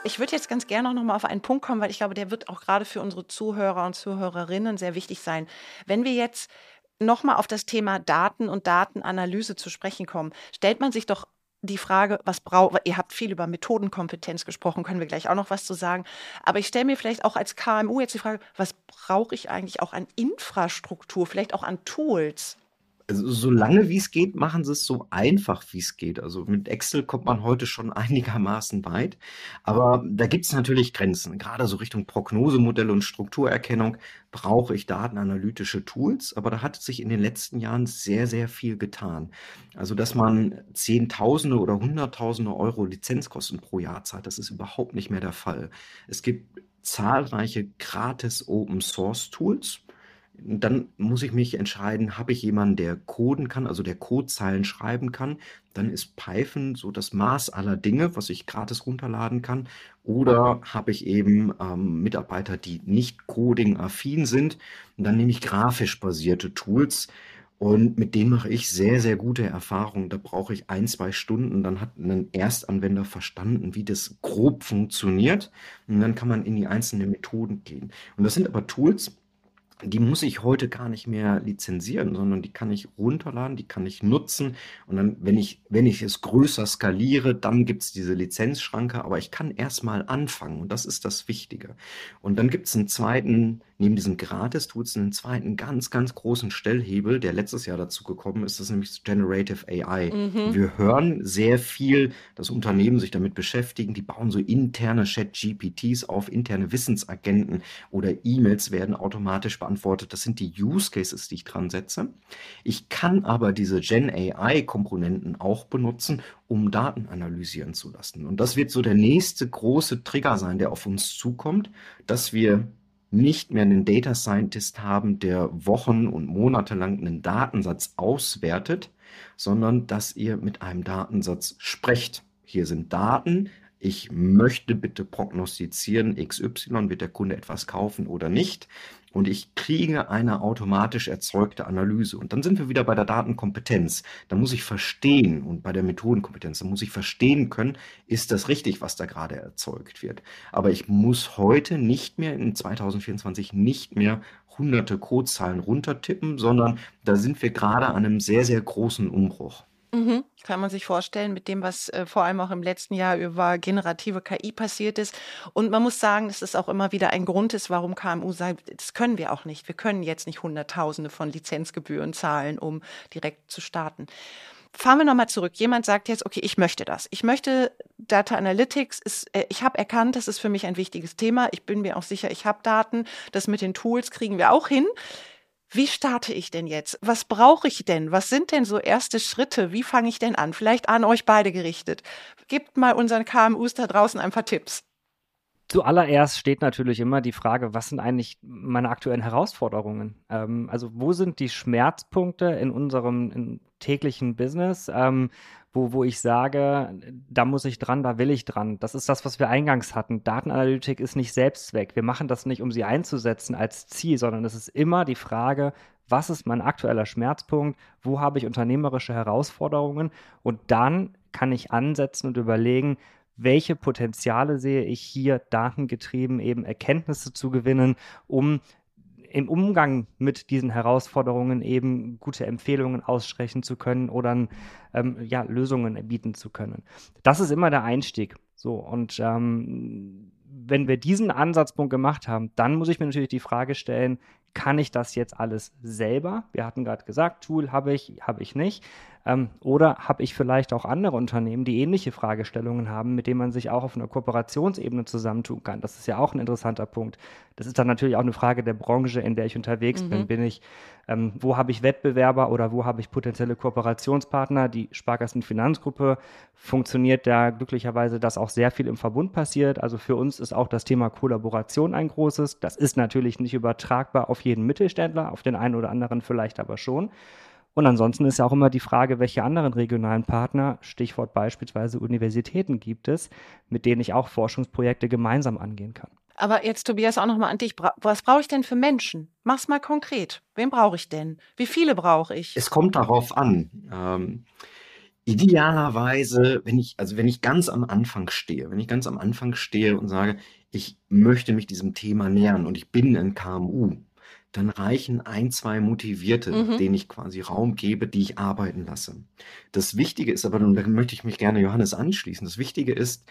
Ich würde jetzt ganz gerne noch mal auf einen Punkt kommen, weil ich glaube, der wird auch gerade für unsere Zuhörer und Zuhörerinnen sehr wichtig sein. Wenn wir jetzt noch mal auf das Thema Daten und Datenanalyse zu sprechen kommen, stellt man sich doch die Frage, was braucht, ihr habt viel über Methodenkompetenz gesprochen, können wir gleich auch noch was zu sagen. Aber ich stelle mir vielleicht auch als KMU jetzt die Frage, was brauche ich eigentlich auch an Infrastruktur, vielleicht auch an Tools? Also, solange wie es geht, machen sie es so einfach, wie es geht. Also, mit Excel kommt man heute schon [laughs] einigermaßen weit, aber da gibt es natürlich Grenzen. Gerade so Richtung Prognosemodelle und Strukturerkennung brauche ich datenanalytische Tools, aber da hat sich in den letzten Jahren sehr, sehr viel getan. Also, dass man Zehntausende oder Hunderttausende Euro Lizenzkosten pro Jahr zahlt, das ist überhaupt nicht mehr der Fall. Es gibt zahlreiche gratis Open Source Tools dann muss ich mich entscheiden, habe ich jemanden, der coden kann, also der Codezeilen schreiben kann. Dann ist Python so das Maß aller Dinge, was ich gratis runterladen kann. Oder habe ich eben ähm, Mitarbeiter, die nicht coding-affin sind. Und dann nehme ich grafisch basierte Tools. Und mit denen mache ich sehr, sehr gute Erfahrungen. Da brauche ich ein, zwei Stunden. Dann hat ein Erstanwender verstanden, wie das grob funktioniert. Und dann kann man in die einzelnen Methoden gehen. Und das sind aber Tools, die muss ich heute gar nicht mehr lizenzieren, sondern die kann ich runterladen, die kann ich nutzen. Und dann, wenn ich, wenn ich es größer skaliere, dann gibt es diese Lizenzschranke, aber ich kann erstmal anfangen und das ist das Wichtige. Und dann gibt es einen zweiten neben diesen Gratis-Tools einen zweiten ganz, ganz großen Stellhebel, der letztes Jahr dazu gekommen ist, das ist nämlich Generative AI. Mhm. Wir hören sehr viel, dass Unternehmen sich damit beschäftigen, die bauen so interne Chat-GPTs auf, interne Wissensagenten oder E-Mails werden automatisch beantwortet. Das sind die Use Cases, die ich dran setze. Ich kann aber diese Gen AI-Komponenten auch benutzen, um Daten analysieren zu lassen. Und das wird so der nächste große Trigger sein, der auf uns zukommt, dass wir nicht mehr einen Data Scientist haben, der Wochen und Monate lang einen Datensatz auswertet, sondern dass ihr mit einem Datensatz sprecht. Hier sind Daten. Ich möchte bitte prognostizieren, XY wird der Kunde etwas kaufen oder nicht und ich kriege eine automatisch erzeugte Analyse. Und dann sind wir wieder bei der Datenkompetenz. Da muss ich verstehen und bei der Methodenkompetenz, da muss ich verstehen können, ist das richtig, was da gerade erzeugt wird. Aber ich muss heute nicht mehr in 2024 nicht mehr hunderte Codezahlen runtertippen, sondern da sind wir gerade an einem sehr, sehr großen Umbruch. Mhm. Kann man sich vorstellen, mit dem, was äh, vor allem auch im letzten Jahr über generative KI passiert ist. Und man muss sagen, dass es auch immer wieder ein Grund ist, warum KMU sagt, das können wir auch nicht. Wir können jetzt nicht Hunderttausende von Lizenzgebühren zahlen, um direkt zu starten. Fahren wir nochmal zurück. Jemand sagt jetzt, okay, ich möchte das. Ich möchte Data Analytics. Ist, äh, ich habe erkannt, das ist für mich ein wichtiges Thema. Ich bin mir auch sicher, ich habe Daten. Das mit den Tools kriegen wir auch hin wie starte ich denn jetzt? Was brauche ich denn? Was sind denn so erste Schritte? Wie fange ich denn an? Vielleicht an euch beide gerichtet. Gebt mal unseren KMUs da draußen ein paar Tipps. Zuallererst steht natürlich immer die Frage, was sind eigentlich meine aktuellen Herausforderungen? Ähm, also wo sind die Schmerzpunkte in unserem in täglichen Business? Ähm, wo, wo ich sage, da muss ich dran, da will ich dran. Das ist das, was wir eingangs hatten. Datenanalytik ist nicht Selbstzweck. Wir machen das nicht, um sie einzusetzen als Ziel, sondern es ist immer die Frage, was ist mein aktueller Schmerzpunkt, wo habe ich unternehmerische Herausforderungen und dann kann ich ansetzen und überlegen, welche Potenziale sehe ich hier datengetrieben eben Erkenntnisse zu gewinnen, um im Umgang mit diesen Herausforderungen eben gute Empfehlungen aussprechen zu können oder ähm, ja, Lösungen bieten zu können. Das ist immer der Einstieg. So, und ähm, wenn wir diesen Ansatzpunkt gemacht haben, dann muss ich mir natürlich die Frage stellen, kann ich das jetzt alles selber? Wir hatten gerade gesagt, Tool habe ich, habe ich nicht. Ähm, oder habe ich vielleicht auch andere Unternehmen, die ähnliche Fragestellungen haben, mit denen man sich auch auf einer Kooperationsebene zusammentun kann? Das ist ja auch ein interessanter Punkt. Das ist dann natürlich auch eine Frage der Branche, in der ich unterwegs mhm. bin. Bin ich, ähm, wo habe ich Wettbewerber oder wo habe ich potenzielle Kooperationspartner? Die Sparkassenfinanzgruppe funktioniert da glücklicherweise, dass auch sehr viel im Verbund passiert. Also für uns ist auch das Thema Kollaboration ein großes. Das ist natürlich nicht übertragbar auf jeden Mittelständler, auf den einen oder anderen vielleicht aber schon. Und ansonsten ist ja auch immer die Frage, welche anderen regionalen Partner, Stichwort beispielsweise Universitäten gibt es, mit denen ich auch Forschungsprojekte gemeinsam angehen kann. Aber jetzt, Tobias, auch nochmal an dich. Was brauche ich denn für Menschen? Mach's mal konkret. Wen brauche ich denn? Wie viele brauche ich? Es kommt darauf an. Ähm, idealerweise, wenn ich, also wenn ich ganz am Anfang stehe, wenn ich ganz am Anfang stehe und sage, ich möchte mich diesem Thema nähern und ich bin ein KMU, dann reichen ein, zwei Motivierte, mhm. denen ich quasi Raum gebe, die ich arbeiten lasse. Das Wichtige ist aber, und da möchte ich mich gerne Johannes anschließen, das Wichtige ist,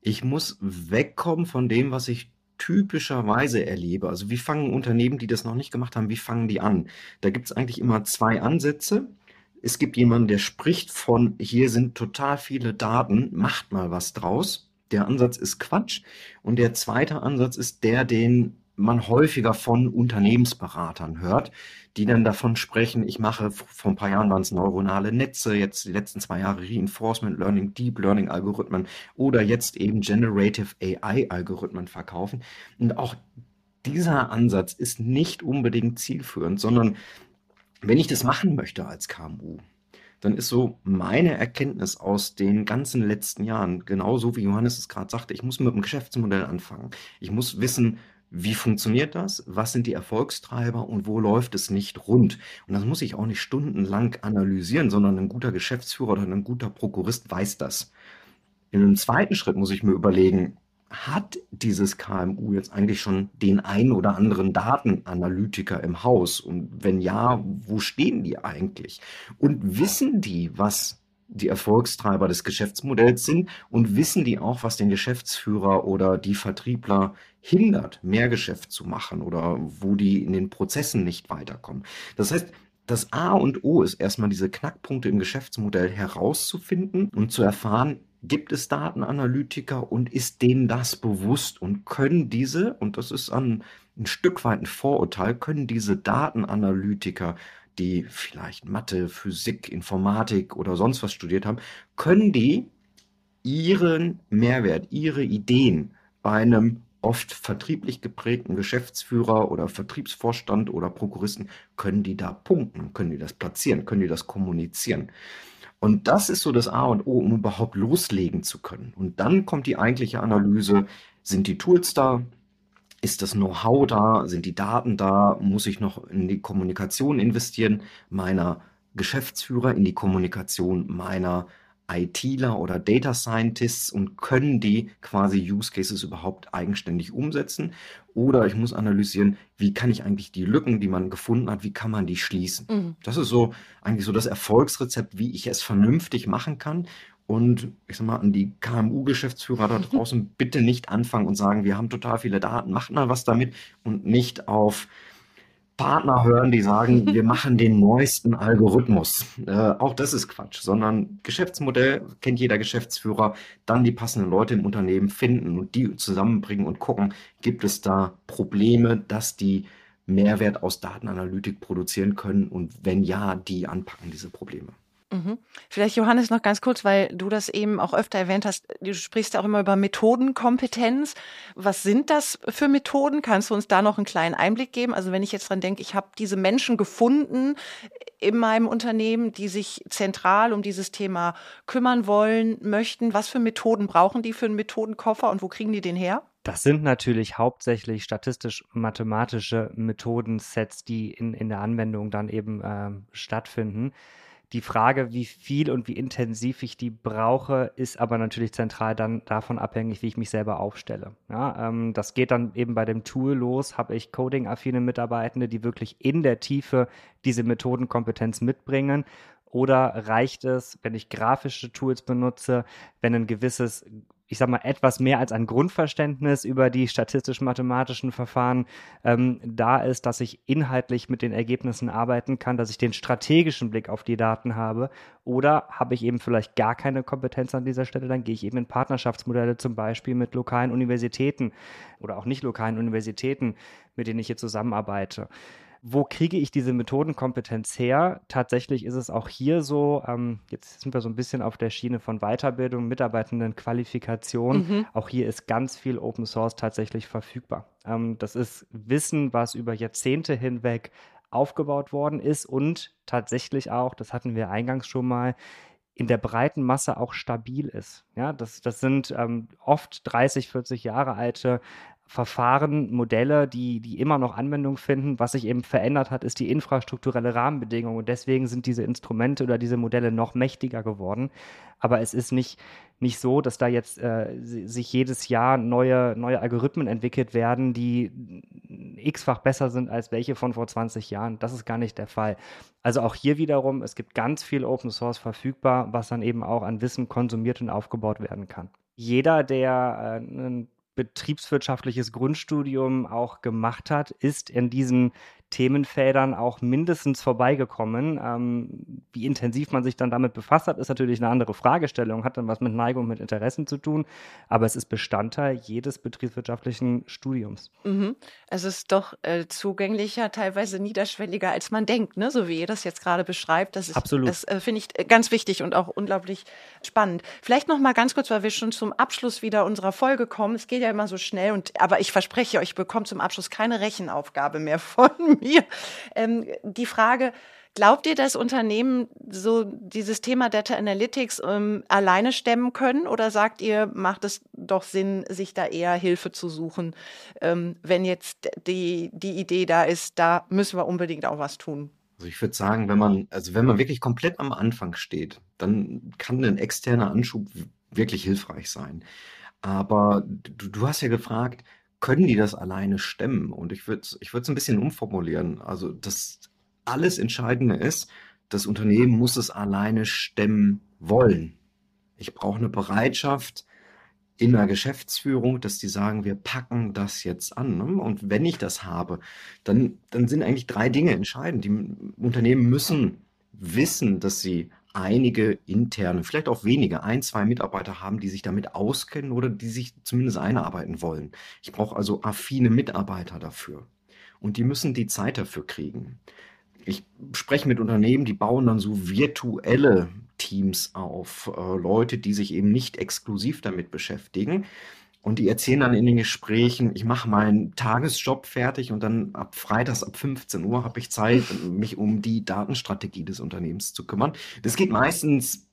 ich muss wegkommen von dem, was ich typischerweise erlebe. Also wie fangen Unternehmen, die das noch nicht gemacht haben, wie fangen die an? Da gibt es eigentlich immer zwei Ansätze. Es gibt jemanden, der spricht von, hier sind total viele Daten, macht mal was draus. Der Ansatz ist Quatsch. Und der zweite Ansatz ist der, den man häufiger von Unternehmensberatern hört, die dann davon sprechen, ich mache, vor ein paar Jahren waren es neuronale Netze, jetzt die letzten zwei Jahre Reinforcement Learning, Deep Learning Algorithmen oder jetzt eben Generative AI Algorithmen verkaufen. Und auch dieser Ansatz ist nicht unbedingt zielführend, sondern wenn ich das machen möchte als KMU, dann ist so meine Erkenntnis aus den ganzen letzten Jahren, genauso wie Johannes es gerade sagte, ich muss mit dem Geschäftsmodell anfangen. Ich muss wissen, wie funktioniert das? Was sind die Erfolgstreiber und wo läuft es nicht rund? Und das muss ich auch nicht stundenlang analysieren, sondern ein guter Geschäftsführer oder ein guter Prokurist weiß das. In einem zweiten Schritt muss ich mir überlegen, hat dieses KMU jetzt eigentlich schon den einen oder anderen Datenanalytiker im Haus? Und wenn ja, wo stehen die eigentlich? Und wissen die, was die Erfolgstreiber des Geschäftsmodells sind und wissen die auch, was den Geschäftsführer oder die Vertriebler hindert, mehr Geschäft zu machen oder wo die in den Prozessen nicht weiterkommen. Das heißt, das A und O ist erstmal diese Knackpunkte im Geschäftsmodell herauszufinden und zu erfahren, gibt es Datenanalytiker und ist denen das bewusst und können diese, und das ist ein, ein Stück weit ein Vorurteil, können diese Datenanalytiker die vielleicht Mathe, Physik, Informatik oder sonst was studiert haben, können die ihren Mehrwert, ihre Ideen bei einem oft vertrieblich geprägten Geschäftsführer oder Vertriebsvorstand oder Prokuristen, können die da punkten, können die das platzieren, können die das kommunizieren. Und das ist so das A und O, um überhaupt loslegen zu können. Und dann kommt die eigentliche Analyse, sind die Tools da, ist das Know-how da? Sind die Daten da? Muss ich noch in die Kommunikation investieren meiner Geschäftsführer, in die Kommunikation meiner ITler oder Data Scientists und können die quasi Use Cases überhaupt eigenständig umsetzen? Oder ich muss analysieren, wie kann ich eigentlich die Lücken, die man gefunden hat, wie kann man die schließen? Mhm. Das ist so eigentlich so das Erfolgsrezept, wie ich es vernünftig machen kann. Und ich sag mal, an die KMU-Geschäftsführer da [laughs] draußen bitte nicht anfangen und sagen, wir haben total viele Daten, macht mal was damit und nicht auf Partner hören, die sagen, [laughs] wir machen den neuesten Algorithmus. Äh, auch das ist Quatsch, sondern Geschäftsmodell kennt jeder Geschäftsführer, dann die passenden Leute im Unternehmen finden und die zusammenbringen und gucken, gibt es da Probleme, dass die Mehrwert aus Datenanalytik produzieren können und wenn ja, die anpacken diese Probleme. Mhm. Vielleicht Johannes noch ganz kurz, weil du das eben auch öfter erwähnt hast. Du sprichst ja auch immer über Methodenkompetenz. Was sind das für Methoden? Kannst du uns da noch einen kleinen Einblick geben? Also wenn ich jetzt dran denke, ich habe diese Menschen gefunden in meinem Unternehmen, die sich zentral um dieses Thema kümmern wollen, möchten. Was für Methoden brauchen die für einen Methodenkoffer und wo kriegen die den her? Das sind natürlich hauptsächlich statistisch-mathematische Methodensets, die in, in der Anwendung dann eben äh, stattfinden. Die Frage, wie viel und wie intensiv ich die brauche, ist aber natürlich zentral dann davon abhängig, wie ich mich selber aufstelle. Ja, ähm, das geht dann eben bei dem Tool los. Habe ich Coding-affine Mitarbeitende, die wirklich in der Tiefe diese Methodenkompetenz mitbringen? Oder reicht es, wenn ich grafische Tools benutze, wenn ein gewisses ich sag mal, etwas mehr als ein Grundverständnis über die statistisch-mathematischen Verfahren ähm, da ist, dass ich inhaltlich mit den Ergebnissen arbeiten kann, dass ich den strategischen Blick auf die Daten habe. Oder habe ich eben vielleicht gar keine Kompetenz an dieser Stelle, dann gehe ich eben in Partnerschaftsmodelle zum Beispiel mit lokalen Universitäten oder auch nicht lokalen Universitäten, mit denen ich hier zusammenarbeite wo kriege ich diese Methodenkompetenz her? Tatsächlich ist es auch hier so, ähm, jetzt sind wir so ein bisschen auf der Schiene von Weiterbildung, Mitarbeitendenqualifikation. Mhm. Auch hier ist ganz viel Open Source tatsächlich verfügbar. Ähm, das ist Wissen, was über Jahrzehnte hinweg aufgebaut worden ist und tatsächlich auch, das hatten wir eingangs schon mal, in der breiten Masse auch stabil ist. Ja, das, das sind ähm, oft 30, 40 Jahre alte Verfahren, Modelle, die, die immer noch Anwendung finden. Was sich eben verändert hat, ist die infrastrukturelle Rahmenbedingung. Und deswegen sind diese Instrumente oder diese Modelle noch mächtiger geworden. Aber es ist nicht, nicht so, dass da jetzt äh, sich jedes Jahr neue, neue Algorithmen entwickelt werden, die x-fach besser sind als welche von vor 20 Jahren. Das ist gar nicht der Fall. Also auch hier wiederum, es gibt ganz viel Open Source verfügbar, was dann eben auch an Wissen konsumiert und aufgebaut werden kann. Jeder, der äh, einen betriebswirtschaftliches Grundstudium auch gemacht hat, ist in diesen Themenfeldern auch mindestens vorbeigekommen. Ähm, wie intensiv man sich dann damit befasst hat, ist natürlich eine andere Fragestellung, hat dann was mit Neigung, mit Interessen zu tun, aber es ist Bestandteil jedes betriebswirtschaftlichen Studiums. Mhm. Es ist doch äh, zugänglicher, teilweise niederschwelliger, als man denkt, ne? so wie ihr das jetzt gerade beschreibt. Das ist, Absolut. Das äh, finde ich ganz wichtig und auch unglaublich spannend. Vielleicht noch mal ganz kurz, weil wir schon zum Abschluss wieder unserer Folge kommen. Es geht ja immer so schnell, und aber ich verspreche euch, ich bekomme zum Abschluss keine Rechenaufgabe mehr von mir. Ähm, die Frage, glaubt ihr, dass Unternehmen so dieses Thema Data Analytics ähm, alleine stemmen können oder sagt ihr, macht es doch Sinn, sich da eher Hilfe zu suchen, ähm, wenn jetzt die, die Idee da ist, da müssen wir unbedingt auch was tun? Also ich würde sagen, wenn man, also wenn man wirklich komplett am Anfang steht, dann kann ein externer Anschub wirklich hilfreich sein. Aber du, du hast ja gefragt, können die das alleine stemmen? Und ich würde ich es ein bisschen umformulieren. Also das alles Entscheidende ist, das Unternehmen muss es alleine stemmen wollen. Ich brauche eine Bereitschaft in der Geschäftsführung, dass die sagen, wir packen das jetzt an. Ne? Und wenn ich das habe, dann, dann sind eigentlich drei Dinge entscheidend. Die Unternehmen müssen wissen, dass sie einige interne, vielleicht auch wenige, ein, zwei Mitarbeiter haben, die sich damit auskennen oder die sich zumindest einarbeiten wollen. Ich brauche also affine Mitarbeiter dafür. Und die müssen die Zeit dafür kriegen. Ich spreche mit Unternehmen, die bauen dann so virtuelle Teams auf, äh, Leute, die sich eben nicht exklusiv damit beschäftigen. Und die erzählen dann in den Gesprächen, ich mache meinen Tagesjob fertig und dann ab Freitags ab 15 Uhr habe ich Zeit, mich um die Datenstrategie des Unternehmens zu kümmern. Das geht meistens,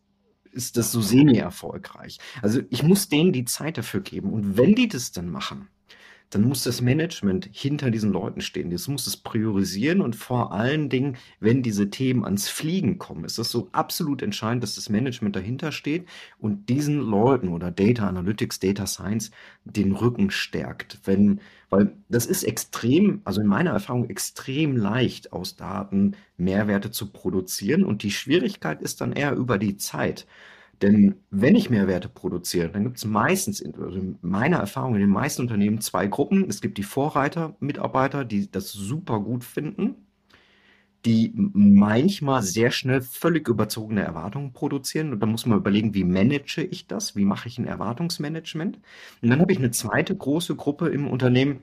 ist das so semi-erfolgreich. Also ich muss denen die Zeit dafür geben. Und wenn die das dann machen, dann muss das Management hinter diesen Leuten stehen. Das muss es priorisieren und vor allen Dingen, wenn diese Themen ans Fliegen kommen, ist das so absolut entscheidend, dass das Management dahinter steht und diesen Leuten oder Data Analytics, Data Science den Rücken stärkt. Wenn, weil das ist extrem, also in meiner Erfahrung extrem leicht, aus Daten Mehrwerte zu produzieren und die Schwierigkeit ist dann eher über die Zeit. Denn wenn ich Mehrwerte produziere, dann gibt es meistens, also in meiner Erfahrung in den meisten Unternehmen zwei Gruppen. Es gibt die Vorreiter-Mitarbeiter, die das super gut finden, die manchmal sehr schnell völlig überzogene Erwartungen produzieren. Und dann muss man überlegen, wie manage ich das? Wie mache ich ein Erwartungsmanagement? Und dann habe ich eine zweite große Gruppe im Unternehmen,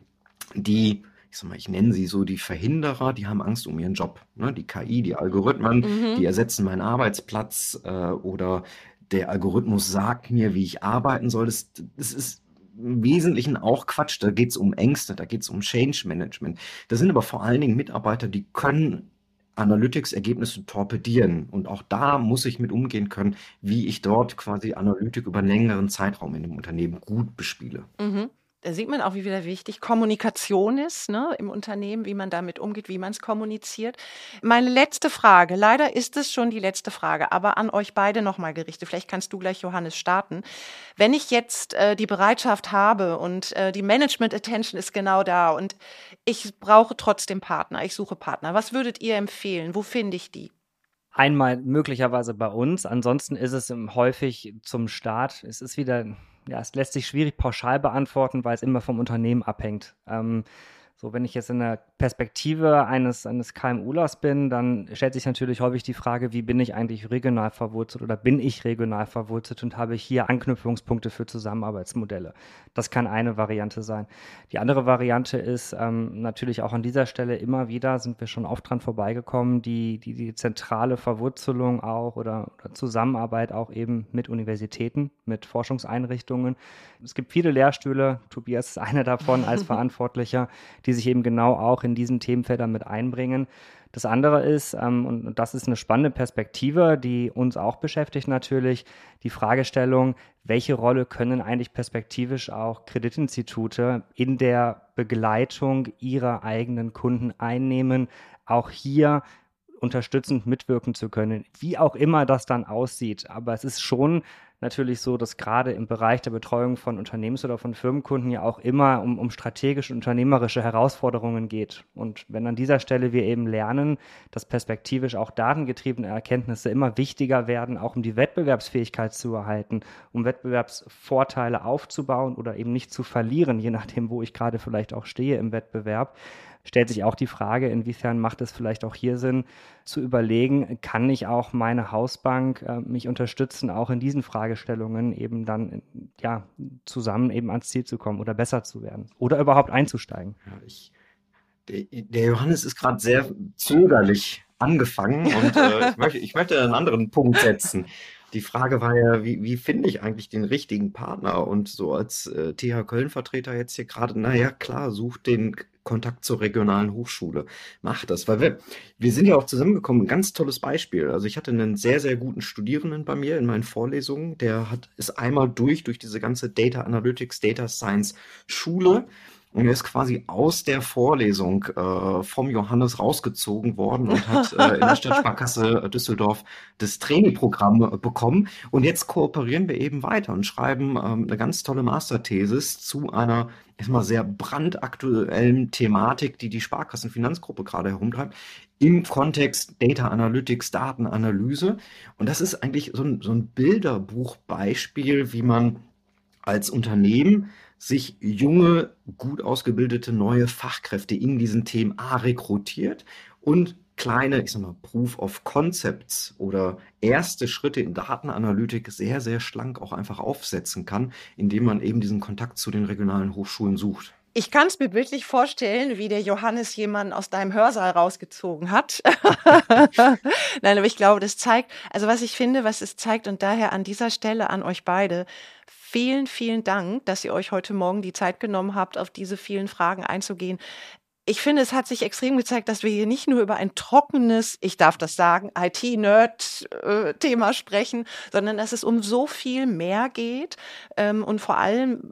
die ich sag mal, ich nenne sie so die Verhinderer, die haben Angst um ihren Job. Ne? Die KI, die Algorithmen, mhm. die ersetzen meinen Arbeitsplatz äh, oder der Algorithmus sagt mir, wie ich arbeiten soll. Das, das ist im Wesentlichen auch Quatsch. Da geht es um Ängste, da geht es um Change Management. Das sind aber vor allen Dingen Mitarbeiter, die können Analytics-Ergebnisse torpedieren. Und auch da muss ich mit umgehen können, wie ich dort quasi Analytik über einen längeren Zeitraum in dem Unternehmen gut bespiele. Mhm da sieht man auch, wie wieder wichtig Kommunikation ist ne, im Unternehmen, wie man damit umgeht, wie man es kommuniziert. Meine letzte Frage, leider ist es schon die letzte Frage, aber an euch beide nochmal gerichtet. Vielleicht kannst du gleich, Johannes, starten. Wenn ich jetzt äh, die Bereitschaft habe und äh, die Management-Attention ist genau da und ich brauche trotzdem Partner, ich suche Partner, was würdet ihr empfehlen? Wo finde ich die? Einmal möglicherweise bei uns, ansonsten ist es häufig zum Start, es ist wieder ja, es lässt sich schwierig pauschal beantworten, weil es immer vom Unternehmen abhängt. Ähm, so, wenn ich jetzt in der Perspektive eines, eines KMUlers bin, dann stellt sich natürlich häufig die Frage, wie bin ich eigentlich regional verwurzelt oder bin ich regional verwurzelt und habe ich hier Anknüpfungspunkte für Zusammenarbeitsmodelle. Das kann eine Variante sein. Die andere Variante ist ähm, natürlich auch an dieser Stelle immer wieder, sind wir schon oft dran vorbeigekommen, die, die, die zentrale Verwurzelung auch oder, oder Zusammenarbeit auch eben mit Universitäten, mit Forschungseinrichtungen. Es gibt viele Lehrstühle, Tobias ist einer davon als [laughs] Verantwortlicher, die die sich eben genau auch in diesen Themenfeldern mit einbringen. Das andere ist, ähm, und das ist eine spannende Perspektive, die uns auch beschäftigt natürlich, die Fragestellung, welche Rolle können eigentlich perspektivisch auch Kreditinstitute in der Begleitung ihrer eigenen Kunden einnehmen, auch hier unterstützend mitwirken zu können, wie auch immer das dann aussieht. Aber es ist schon natürlich so, dass gerade im Bereich der Betreuung von Unternehmens- oder von Firmenkunden ja auch immer um, um strategische unternehmerische Herausforderungen geht. Und wenn an dieser Stelle wir eben lernen, dass perspektivisch auch datengetriebene Erkenntnisse immer wichtiger werden, auch um die Wettbewerbsfähigkeit zu erhalten, um Wettbewerbsvorteile aufzubauen oder eben nicht zu verlieren, je nachdem, wo ich gerade vielleicht auch stehe im Wettbewerb, stellt sich auch die Frage, inwiefern macht es vielleicht auch hier Sinn, zu überlegen, kann ich auch meine Hausbank äh, mich unterstützen, auch in diesen Fragestellungen eben dann ja zusammen eben ans Ziel zu kommen oder besser zu werden oder überhaupt einzusteigen. Ja, ich, der, Johannes ist gerade sehr zögerlich angefangen und äh, ich, möchte, ich möchte einen anderen Punkt setzen. Die Frage war ja, wie, wie finde ich eigentlich den richtigen Partner? Und so als äh, TH Köln-Vertreter jetzt hier gerade, naja, klar, sucht den Kontakt zur regionalen Hochschule. Mach das, weil wir, wir sind ja auch zusammengekommen. Ein ganz tolles Beispiel. Also ich hatte einen sehr, sehr guten Studierenden bei mir in meinen Vorlesungen. Der hat, ist einmal durch, durch diese ganze Data Analytics, Data Science Schule Und er ist quasi aus der Vorlesung äh, vom Johannes rausgezogen worden und hat äh, in der [laughs] Stadtsparkasse Düsseldorf das Trainingprogramm äh, bekommen. Und jetzt kooperieren wir eben weiter und schreiben ähm, eine ganz tolle Masterthesis zu einer erstmal sehr brandaktuellen Thematik, die die Sparkassenfinanzgruppe gerade herumtreibt, im Kontext Data Analytics, Datenanalyse. Und das ist eigentlich so ein, so ein Bilderbuchbeispiel, wie man als Unternehmen sich junge, gut ausgebildete neue Fachkräfte in diesen Themen A rekrutiert und kleine, ich sag mal, Proof of Concepts oder erste Schritte in Datenanalytik sehr, sehr schlank auch einfach aufsetzen kann, indem man eben diesen Kontakt zu den regionalen Hochschulen sucht. Ich kann es mir bildlich vorstellen, wie der Johannes jemanden aus deinem Hörsaal rausgezogen hat. [laughs] Nein, aber ich glaube, das zeigt, also was ich finde, was es zeigt und daher an dieser Stelle an euch beide, vielen, vielen Dank, dass ihr euch heute Morgen die Zeit genommen habt, auf diese vielen Fragen einzugehen ich finde, es hat sich extrem gezeigt, dass wir hier nicht nur über ein trockenes, ich darf das sagen, IT-Nerd-Thema sprechen, sondern dass es um so viel mehr geht ähm, und vor allem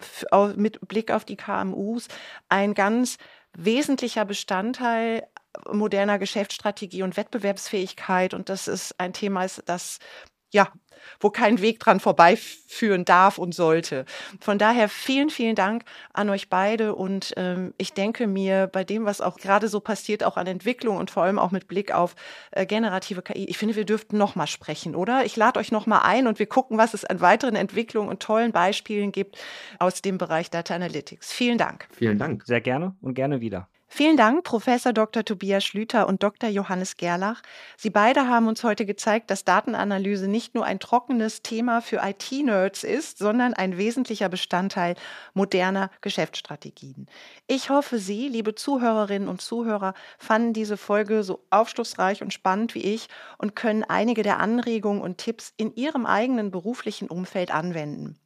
mit Blick auf die KMUs ein ganz wesentlicher Bestandteil moderner Geschäftsstrategie und Wettbewerbsfähigkeit. Und das ist ein Thema, das ja, wo kein Weg dran vorbeiführen darf und sollte. Von daher vielen, vielen Dank an euch beide und ähm, ich denke mir, bei dem, was auch gerade so passiert, auch an Entwicklung und vor allem auch mit Blick auf äh, generative KI, ich finde, wir dürften noch mal sprechen, oder? Ich lade euch noch mal ein und wir gucken, was es an weiteren Entwicklungen und tollen Beispielen gibt aus dem Bereich Data Analytics. Vielen Dank. Vielen Dank. Sehr gerne und gerne wieder. Vielen Dank, Professor Dr. Tobias Schlüter und Dr. Johannes Gerlach. Sie beide haben uns heute gezeigt, dass Datenanalyse nicht nur ein trockenes Thema für IT-Nerds ist, sondern ein wesentlicher Bestandteil moderner Geschäftsstrategien. Ich hoffe, Sie, liebe Zuhörerinnen und Zuhörer, fanden diese Folge so aufschlussreich und spannend wie ich und können einige der Anregungen und Tipps in Ihrem eigenen beruflichen Umfeld anwenden.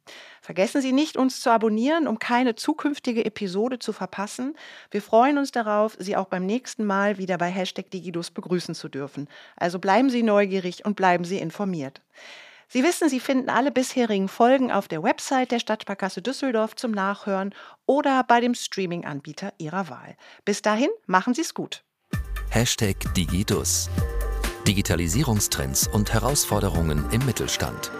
Vergessen Sie nicht, uns zu abonnieren, um keine zukünftige Episode zu verpassen. Wir freuen uns darauf, Sie auch beim nächsten Mal wieder bei Hashtag Digidus begrüßen zu dürfen. Also bleiben Sie neugierig und bleiben Sie informiert. Sie wissen, Sie finden alle bisherigen Folgen auf der Website der Stadtsparkasse Düsseldorf zum Nachhören oder bei dem Streaming-Anbieter Ihrer Wahl. Bis dahin, machen Sie es gut. Hashtag Digidus. Digitalisierungstrends und Herausforderungen im Mittelstand.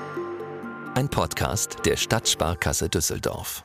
Ein Podcast der Stadtsparkasse Düsseldorf.